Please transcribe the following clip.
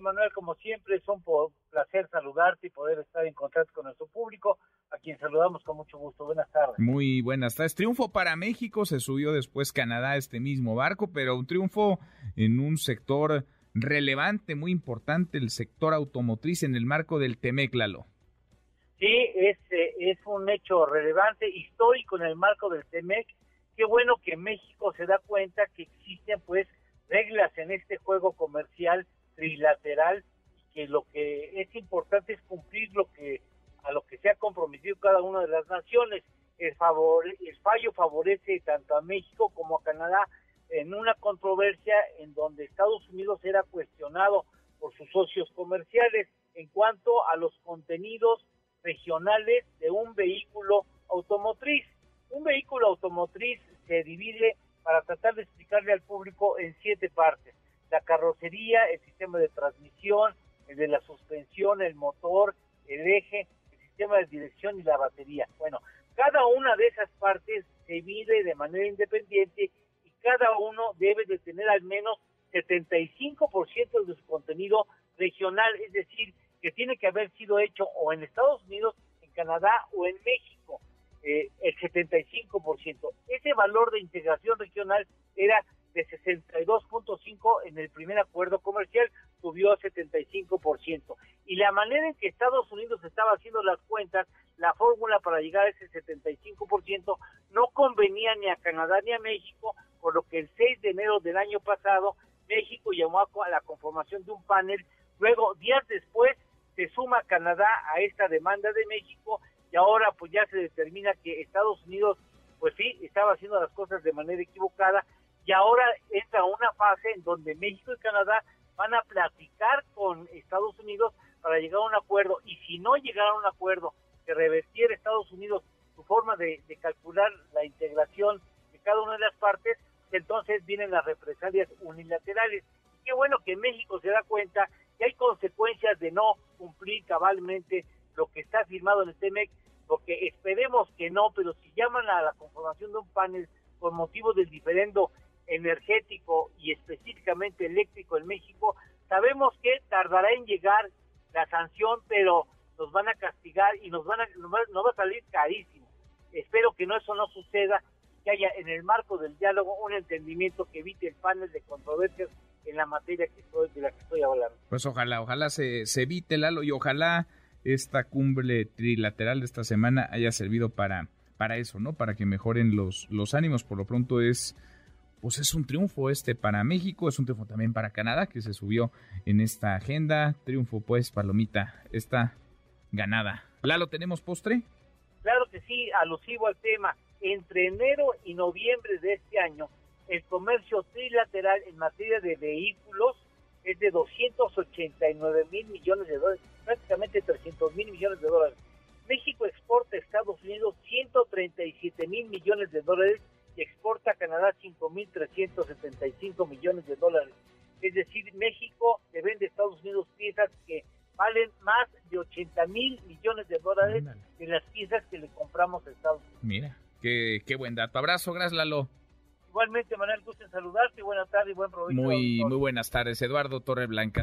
Manuel, como siempre, es un placer saludarte y poder estar en contacto con nuestro público, a quien saludamos con mucho gusto. Buenas tardes. Muy buenas tardes. Triunfo para México, se subió después Canadá a este mismo barco, pero un triunfo en un sector relevante, muy importante, el sector automotriz en el marco del TEMEC, Lalo. Sí, es, eh, es un hecho relevante, histórico en el marco del TEMEC. Qué bueno que México se da cuenta que existen, pues, reglas en este juego comercial trilateral y que lo que es importante es cumplir lo que a lo que se ha comprometido cada una de las naciones. El, el fallo favorece tanto a México como a Canadá en una controversia en donde Estados Unidos era cuestionado por sus socios comerciales en cuanto a los contenidos regionales de un vehículo automotriz. Un vehículo automotriz se divide para tratar de explicarle al público en siete partes. La carrocería, el sistema de transmisión, el de la suspensión, el motor, el eje, el sistema de dirección y la batería. Bueno, cada una de esas partes se mide de manera independiente y cada uno debe de tener al menos 75% de su contenido regional, es decir, que tiene que haber sido hecho o en Estados Unidos, en Canadá o en México eh, el 75%. Ese valor de integración regional era de 62.5 en el primer acuerdo comercial, subió a 75%. Y la manera en que Estados Unidos estaba haciendo las cuentas, la fórmula para llegar a ese 75% no convenía ni a Canadá ni a México, por lo que el 6 de enero del año pasado México llamó a la conformación de un panel. Luego, días después, se suma Canadá a esta demanda de México y ahora pues ya se determina que Estados Unidos pues sí estaba haciendo las cosas de manera equivocada y ahora entra una fase en donde México y Canadá van a platicar con Estados Unidos para llegar a un acuerdo y si no llegara a un acuerdo que revertiera Estados Unidos su forma de, calcular la integración de cada una de las partes, entonces vienen las represalias unilaterales. Y qué bueno que México se da cuenta que hay consecuencias de no cumplir cabalmente lo que está firmado en el TEMEC, porque esperemos que no, pero si llaman a la conformación de un panel por motivo del diferendo energético y específicamente eléctrico en México, sabemos que tardará en llegar la sanción, pero nos van a castigar y nos van a, nos va, a salir carísimo. Espero que no eso no suceda, que haya en el marco del diálogo un entendimiento que evite el panel de controversias en la materia que estoy, de la que estoy hablando. Pues ojalá, ojalá se, se evite, Lalo, y ojalá esta cumbre trilateral de esta semana haya servido para, para eso, ¿no? Para que mejoren los, los ánimos. Por lo pronto es, pues es un triunfo este para México, es un triunfo también para Canadá, que se subió en esta agenda. Triunfo, pues, Palomita, está ganada. Lalo, ¿tenemos postre? Claro que sí, alusivo al tema. Entre enero y noviembre de este año, el comercio trilateral en materia de vehículos es de 289 mil millones de dólares, prácticamente 300 mil millones de dólares. México exporta a Estados Unidos 137 mil millones de dólares exporta a Canadá 5 mil 375 millones de dólares. Es decir, México le vende a Estados Unidos piezas que valen más de 80 mil millones de dólares de las piezas que le compramos a Estados Unidos. Mira, qué, qué buen dato. Abrazo, gracias Lalo. Igualmente, Manuel, gusto en saludarte. Buenas tardes y buen provecho. Muy, muy buenas tardes, Eduardo Torreblanca.